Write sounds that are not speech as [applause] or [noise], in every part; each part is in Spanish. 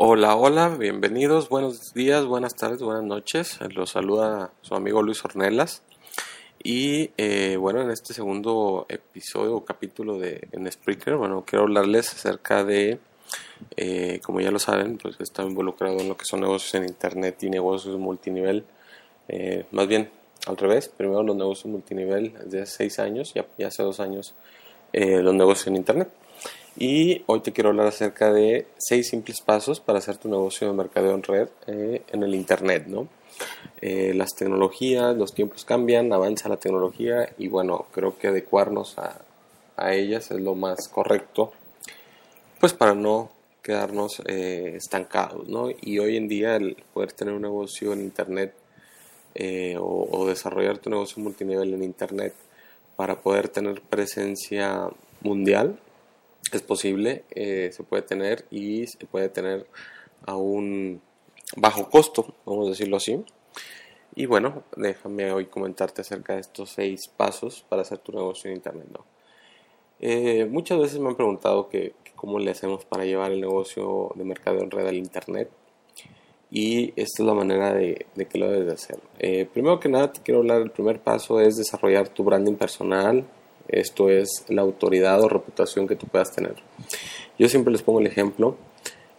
Hola, hola, bienvenidos, buenos días, buenas tardes, buenas noches. Los saluda su amigo Luis Ornelas. Y eh, bueno, en este segundo episodio o capítulo de en Spreaker, bueno, quiero hablarles acerca de, eh, como ya lo saben, pues he estado involucrado en lo que son negocios en Internet y negocios multinivel. Eh, más bien, al revés, primero los negocios multinivel desde hace seis años, ya, ya hace dos años los negocios en Internet. Y hoy te quiero hablar acerca de seis simples pasos para hacer tu negocio de mercadeo en red eh, en el Internet, ¿no? Eh, las tecnologías, los tiempos cambian, avanza la tecnología y bueno, creo que adecuarnos a, a ellas es lo más correcto, pues para no quedarnos eh, estancados, ¿no? Y hoy en día el poder tener un negocio en Internet o, o desarrollar tu negocio multinivel en Internet para poder tener presencia mundial, es posible, eh, se puede tener y se puede tener a un bajo costo, vamos a decirlo así. Y bueno, déjame hoy comentarte acerca de estos seis pasos para hacer tu negocio en Internet. Eh, muchas veces me han preguntado que, cómo le hacemos para llevar el negocio de mercado en red al Internet. Y esta es la manera de, que lo debes de hacer. Eh, primero que nada, te quiero hablar, el primer paso es desarrollar tu branding personal, esto es la autoridad o reputación que tú puedas tener. Yo siempre les pongo el ejemplo.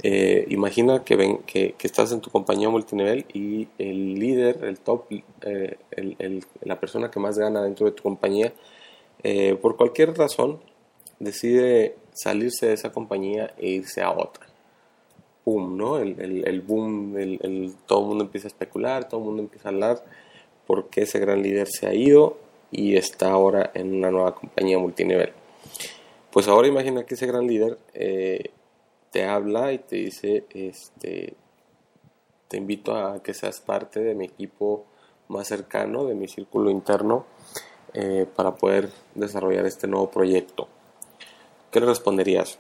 Eh, imagina que, ven, que, estás en tu compañía multinivel y el líder, el top, eh, la persona que más gana dentro de tu compañía, eh, por cualquier razón, decide salirse de esa compañía e irse a otra. Boom, ¿no? El, boom, todo el mundo empieza a especular, todo el mundo empieza a hablar porque ese gran líder se ha ido y está ahora en una nueva compañía multinivel. Pues ahora imagina que ese gran líder eh, te habla y te dice, este, te invito a que seas parte de mi equipo más cercano, de mi círculo interno, eh, para poder desarrollar este nuevo proyecto. ¿Qué le responderías?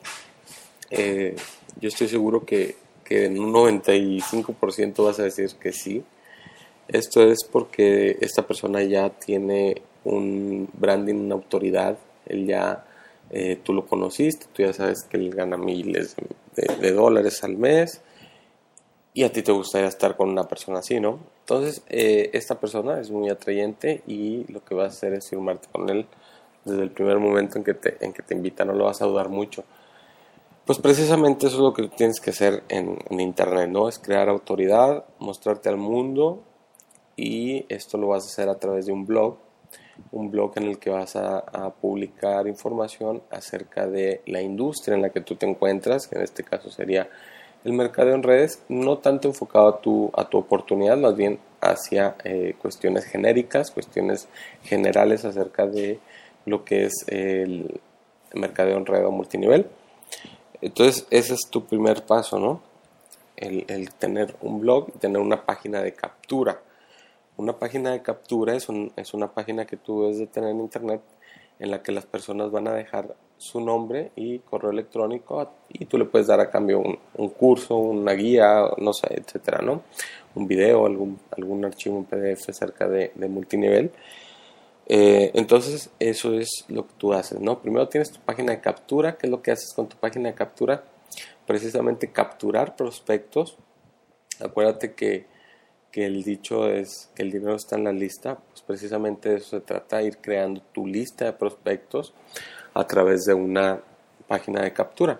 Eh, yo estoy seguro que, que en un 95% vas a decir que sí. Esto es porque esta persona ya tiene un branding, una autoridad, él ya, eh, tú lo conociste, tú ya sabes que él gana miles de, dólares al mes y a ti te gustaría estar con una persona así, ¿no? Entonces, eh, esta persona es muy atrayente y lo que vas a hacer es firmarte con él desde el primer momento en que te, en que te invita, no lo vas a dudar mucho. Pues precisamente eso es lo que tienes que hacer en, en Internet, ¿no? Es crear autoridad, mostrarte al mundo y esto lo vas a hacer a través de un blog un blog en el que vas a, publicar información acerca de la industria en la que tú te encuentras, que en este caso sería el mercado en redes, no tanto enfocado a tu, a tu oportunidad, más bien hacia eh, cuestiones genéricas, cuestiones generales acerca de lo que es el mercado en red o multinivel. Entonces, ese es tu primer paso, ¿no? El, el tener un blog y tener una página de captura una página de captura es, una página que tú debes de tener en internet en la que las personas van a dejar su nombre y correo electrónico y tú le puedes dar a cambio un, curso, una guía, no sé, etcétera, ¿no? Un video, algún, algún archivo, un PDF acerca de, multinivel. Eh, entonces, eso es lo que tú haces, ¿no? Primero tienes tu página de captura. ¿Qué es lo que haces con tu página de captura? Precisamente capturar prospectos. Acuérdate que que el dicho es que el dinero está en la lista, pues precisamente de eso se trata, ir creando tu lista de prospectos a través de una página de captura.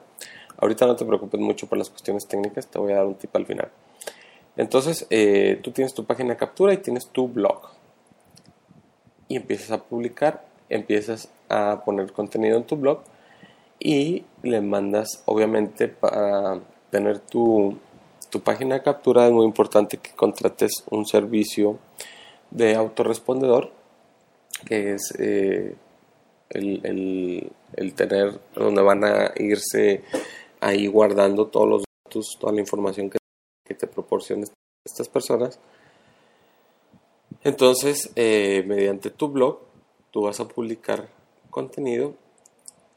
Ahorita no te preocupes mucho por las cuestiones técnicas, te voy a dar un tip al final. Entonces, eh, tú tienes tu página de captura y tienes tu blog. Y empiezas a publicar, empiezas a poner contenido en tu blog y le mandas, obviamente, para tener tu, tu página de captura es muy importante que contrates un servicio de autorrespondedor, que es eh, el, el, tener donde van a irse ahí guardando todos los datos, toda la información que, te proporcionen estas personas. Entonces, eh, mediante tu blog, tú vas a publicar contenido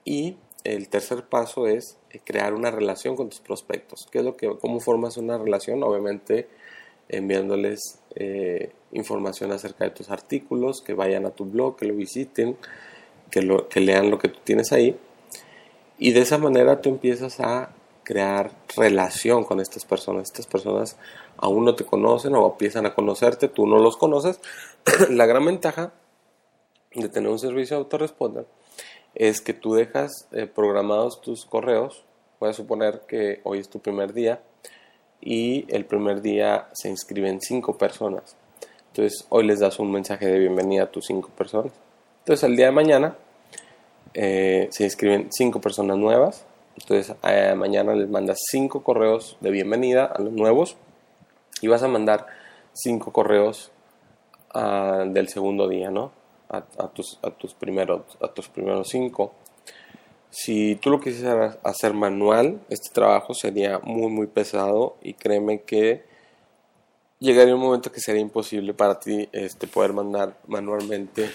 y el tercer paso es eh, crear una relación con tus prospectos. ¿Qué es lo que, ¿Cómo formas una relación? Obviamente enviándoles eh, información acerca de tus artículos, que vayan a tu blog, que lo visiten, que, lo, que lean lo que tú tienes ahí. Y de esa manera tú empiezas a crear relación con estas personas. Estas personas aún no te conocen o empiezan a conocerte, tú no los conoces. [clears throat] La gran ventaja de tener un servicio de autoresponder es que tú dejas eh, programados tus correos. Puedes suponer que hoy es tu primer día y el primer día se inscriben cinco personas. Entonces hoy les das un mensaje de bienvenida a tus cinco personas. Entonces el día de mañana eh, se inscriben cinco personas nuevas. Entonces eh, mañana les mandas cinco correos de bienvenida a los nuevos y vas a mandar cinco correos ah, del segundo día, ¿no? A, tus, primeros, a tus primeros cinco. Si tú lo quisieras hacer manual, este trabajo sería muy, muy pesado y créeme que llegaría un momento que sería imposible para ti este, poder mandar manualmente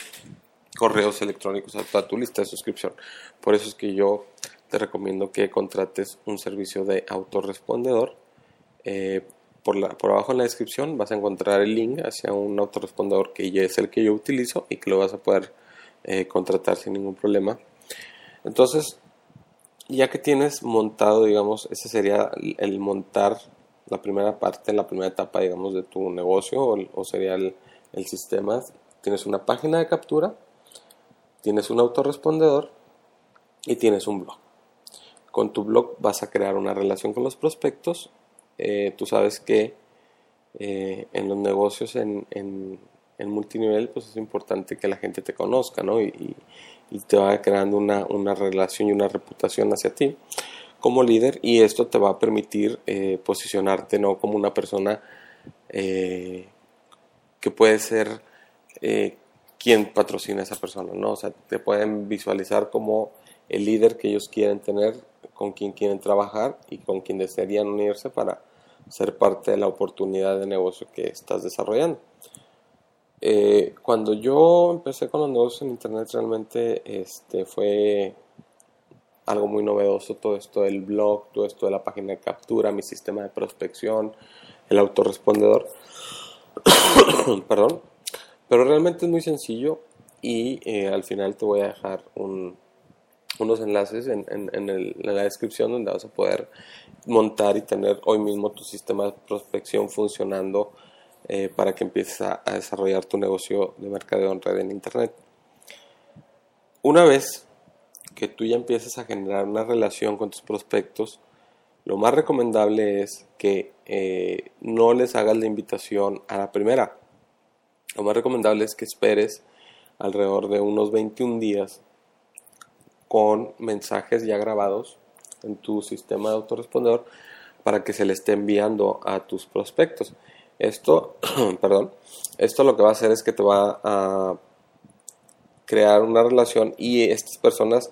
correos electrónicos a tu lista de suscripción. Por eso es que yo te recomiendo que contrates un servicio de autorrespondedor. Eh, por, abajo en la descripción vas a encontrar el link hacia un autorrespondedor que ya es el que yo utilizo y que lo vas a poder eh, contratar sin ningún problema. Entonces, ya que tienes montado, digamos, ese sería el montar la primera parte, la primera etapa, digamos, de tu negocio o, sería el, sistema. Tienes una página de captura, tienes un autorrespondedor y tienes un blog. Con tu blog vas a crear una relación con los prospectos. Eh, tú sabes que eh, en los negocios en, en, multinivel pues es importante que la gente te conozca ¿no? y, te va creando una, una, relación y una reputación hacia ti como líder y esto te va a permitir eh, posicionarte no como una persona eh, que puede ser quien patrocina a esa persona, ¿no? O sea, te pueden visualizar como el líder que ellos quieren tener, con quien quieren trabajar y con quien desearían unirse para ser parte de la oportunidad de negocio que estás desarrollando. Eh, cuando yo empecé con los negocios en internet realmente este, fue algo muy novedoso todo esto del blog, todo esto de la página de captura, mi sistema de prospección, el autorrespondedor. [coughs] Perdón. Pero realmente es muy sencillo y eh, al final te voy a dejar unos enlaces en, en, la descripción donde vas a poder montar y tener hoy mismo tu sistema de prospección funcionando eh, para que empieces a, desarrollar tu negocio de mercadeo en red en Internet. Una vez que tú ya empieces a generar una relación con tus prospectos, lo más recomendable es que eh, no les hagas la invitación a la primera. Lo más recomendable es que esperes alrededor de unos 21 días con mensajes ya grabados en tu sistema de autorrespondedor para que se le esté enviando a tus prospectos. Esto, [clears throat] perdón, esto lo que va a hacer es que te va a crear una relación y estas personas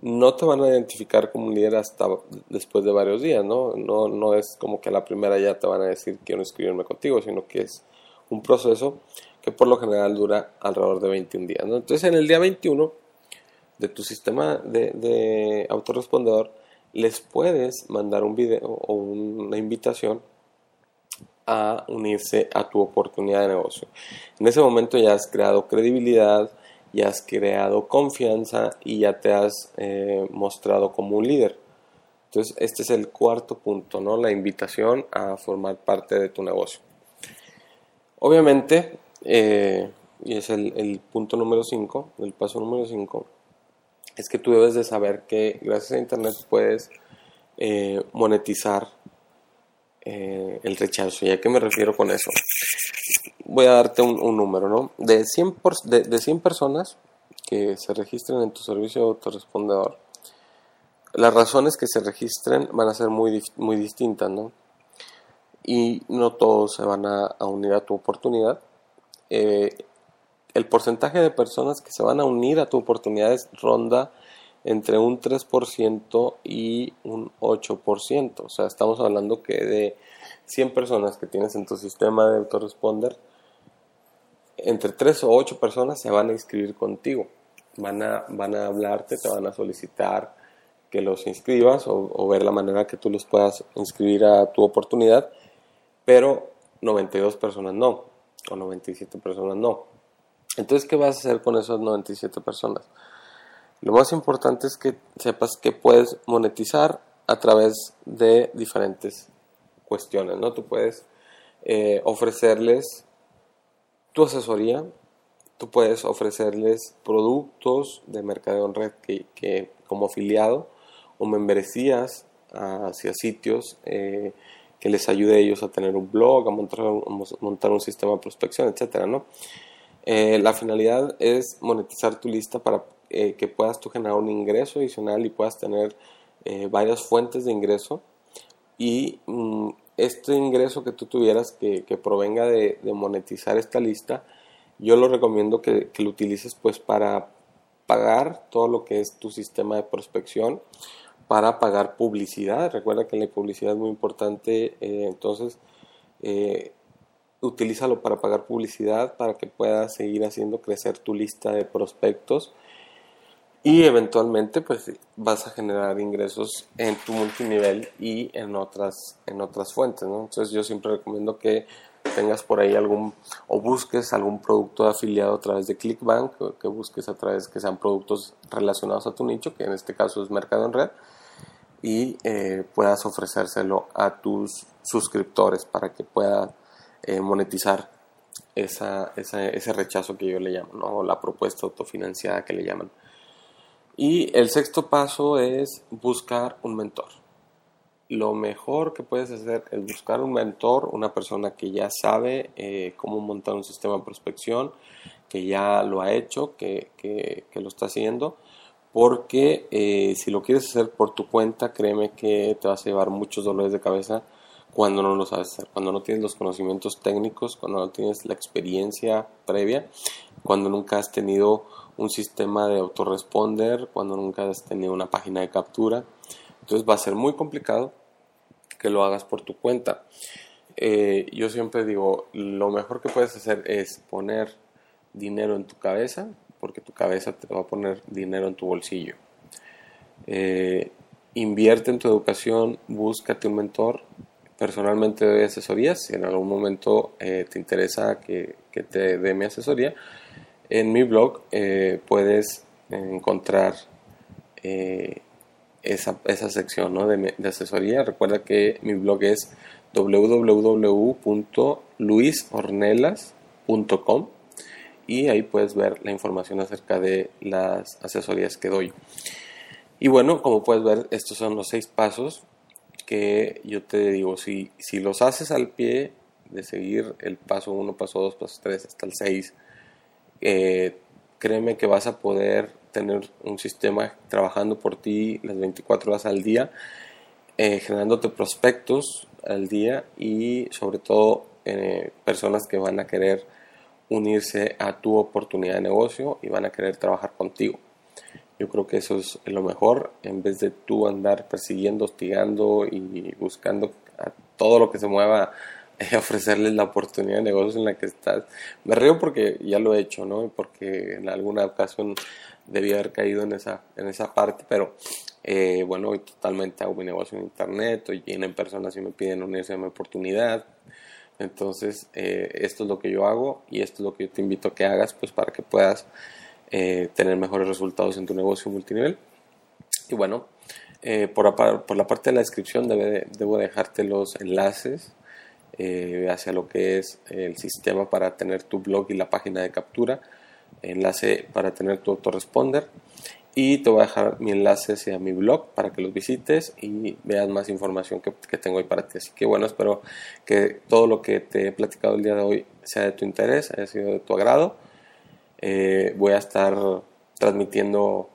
no te van a identificar como líder hasta después de varios días, ¿no? No, no es como que a la primera ya te van a decir quiero inscribirme contigo, sino que es un proceso que por lo general dura alrededor de 21 días, ¿no? Entonces en el día 21 de tu sistema de, de autorrespondedor les puedes mandar un video o una invitación a unirse a tu oportunidad de negocio. En ese momento ya has creado credibilidad, ya has creado confianza y ya te has eh, mostrado como un líder. Entonces, este es el cuarto punto, ¿no? La invitación a formar parte de tu negocio. Obviamente, eh, y es el, el punto número 5, el paso número 5, es que tú debes de saber que gracias a Internet puedes eh, monetizar eh, el rechazo. ¿Y a qué me refiero con eso? Voy a darte un, número, ¿no? De 100, de, 100 personas que se registren en tu servicio de autorrespondedor, las razones que se registren van a ser muy, muy distintas, ¿no? Y no todos se van a, unir a tu oportunidad. Eh, el porcentaje de personas que se van a unir a tu oportunidad ronda entre un 3% y un 8%. O sea, estamos hablando que de 100 personas que tienes en tu sistema de autoresponder, entre 3 o 8 personas se van a inscribir contigo. Van a, van a hablarte, te van a solicitar que los inscribas o, o ver la manera que tú los puedas inscribir a tu oportunidad, pero 92 personas no, o 97 personas no. Entonces, ¿qué vas a hacer con esas 97 personas? Lo más importante es que sepas que puedes monetizar a través de diferentes cuestiones, ¿no? Tú puedes eh, ofrecerles tu asesoría, tú puedes ofrecerles productos de mercadeo en red que, como afiliado o membresías hacia sitios eh, que les ayude a ellos a tener un blog, a montar, a montar un sistema de prospección, etcétera, ¿no? Eh, la finalidad es monetizar tu lista para eh, que puedas tú generar un ingreso adicional y puedas tener eh, varias fuentes de ingreso. Y mm, este ingreso que tú tuvieras que, provenga de, monetizar esta lista, yo lo recomiendo que, lo utilices pues para pagar todo lo que es tu sistema de prospección, para pagar publicidad. Recuerda que la publicidad es muy importante, entonces utilízalo para pagar publicidad, para que puedas seguir haciendo crecer tu lista de prospectos y eventualmente pues vas a generar ingresos en tu multinivel y en otras, en otras fuentes. Entonces yo siempre recomiendo que tengas por ahí algún o busques algún producto afiliado a través de Clickbank, que busques a través que sean productos relacionados a tu nicho, que en este caso es mercado en red, y eh, puedas ofrecérselo a tus suscriptores para que puedan eh, monetizar esa, ese rechazo que yo le llamo, o la propuesta autofinanciada que le llaman. Y el sexto paso es buscar un mentor. Lo mejor que puedes hacer es buscar un mentor, una persona que ya sabe eh, cómo montar un sistema de prospección, que ya lo ha hecho, que, que, lo está haciendo, porque eh, si lo quieres hacer por tu cuenta, créeme que te vas a llevar muchos dolores de cabeza cuando no lo sabes hacer, cuando no tienes los conocimientos técnicos, cuando no tienes la experiencia previa, cuando nunca has tenido un sistema de autoresponder, cuando nunca has tenido una página de captura. Entonces va a ser muy complicado que lo hagas por tu cuenta. Eh, yo siempre digo, lo mejor que puedes hacer es poner dinero en tu cabeza, porque tu cabeza te va a poner dinero en tu bolsillo. Eh, invierte en tu educación, búscate un mentor, personalmente doy asesorías. Si en algún momento eh, te interesa que, te dé mi asesoría, en mi blog eh, puedes encontrar eh, esa, esa, sección de, asesoría. Recuerda que mi blog es www.luisornelas.com y ahí puedes ver la información acerca de las asesorías que doy. Y bueno, como puedes ver, estos son los seis pasos que yo te digo, si, si los haces al pie de seguir el paso 1, paso 2, paso 3 hasta el 6, eh, créeme que vas a poder tener un sistema trabajando por ti las 24 horas al día, eh, generándote prospectos al día y sobre todo eh, personas que van a querer unirse a tu oportunidad de negocio y van a querer trabajar contigo. Yo creo que eso es lo mejor, en vez de tú andar persiguiendo, hostigando y buscando a todo lo que se mueva, [laughs] ofrecerles la oportunidad de negocio en la que estás. Me río porque ya lo he hecho, ¿no? Porque en alguna ocasión debí haber caído en esa, en esa parte, pero eh, bueno, totalmente hago mi negocio en internet, hoy vienen personas y me piden unirse a mi oportunidad. Entonces, eh, esto es lo que yo hago y esto es lo que yo te invito a que hagas, pues para que puedas eh, tener mejores resultados en tu negocio multinivel. Y bueno, eh, por, la parte de la descripción debo dejarte los enlaces eh, hacia lo que es el sistema para tener tu blog y la página de captura, enlace para tener tu autoresponder Y te voy a dejar mi enlace hacia mi blog para que los visites y veas más información que, que, tengo hoy para ti. Así que bueno, espero que todo lo que te he platicado el día de hoy sea de tu interés, haya sido de tu agrado. Eh, voy a estar transmitiendo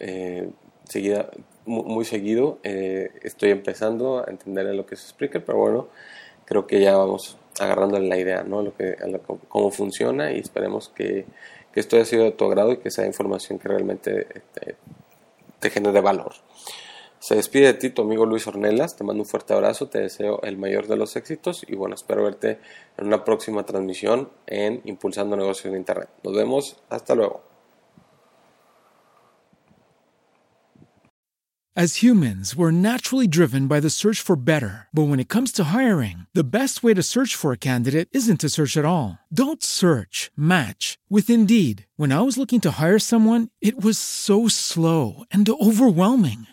eh, seguida, muy, muy seguido. Eh, estoy empezando a entender lo que es Spreaker, pero bueno, creo que ya vamos agarrando la idea, ¿no? Lo que, lo, cómo funciona y esperemos que, que, esto haya sido de tu agrado y que sea información que realmente te, te genere valor. Se despide de ti tu amigo Luis Ornelas, te mando un fuerte abrazo, te deseo el mayor de los éxitos y bueno, espero verte en una próxima transmisión en Impulsando Negocios en Internet. Nos vemos, hasta luego. As humans, we're naturally driven by the search for better. But when it comes to hiring, the best way to search for a candidate isn't to search at all. Don't search, match with Indeed. When I was looking to hire someone, it was so slow and overwhelming.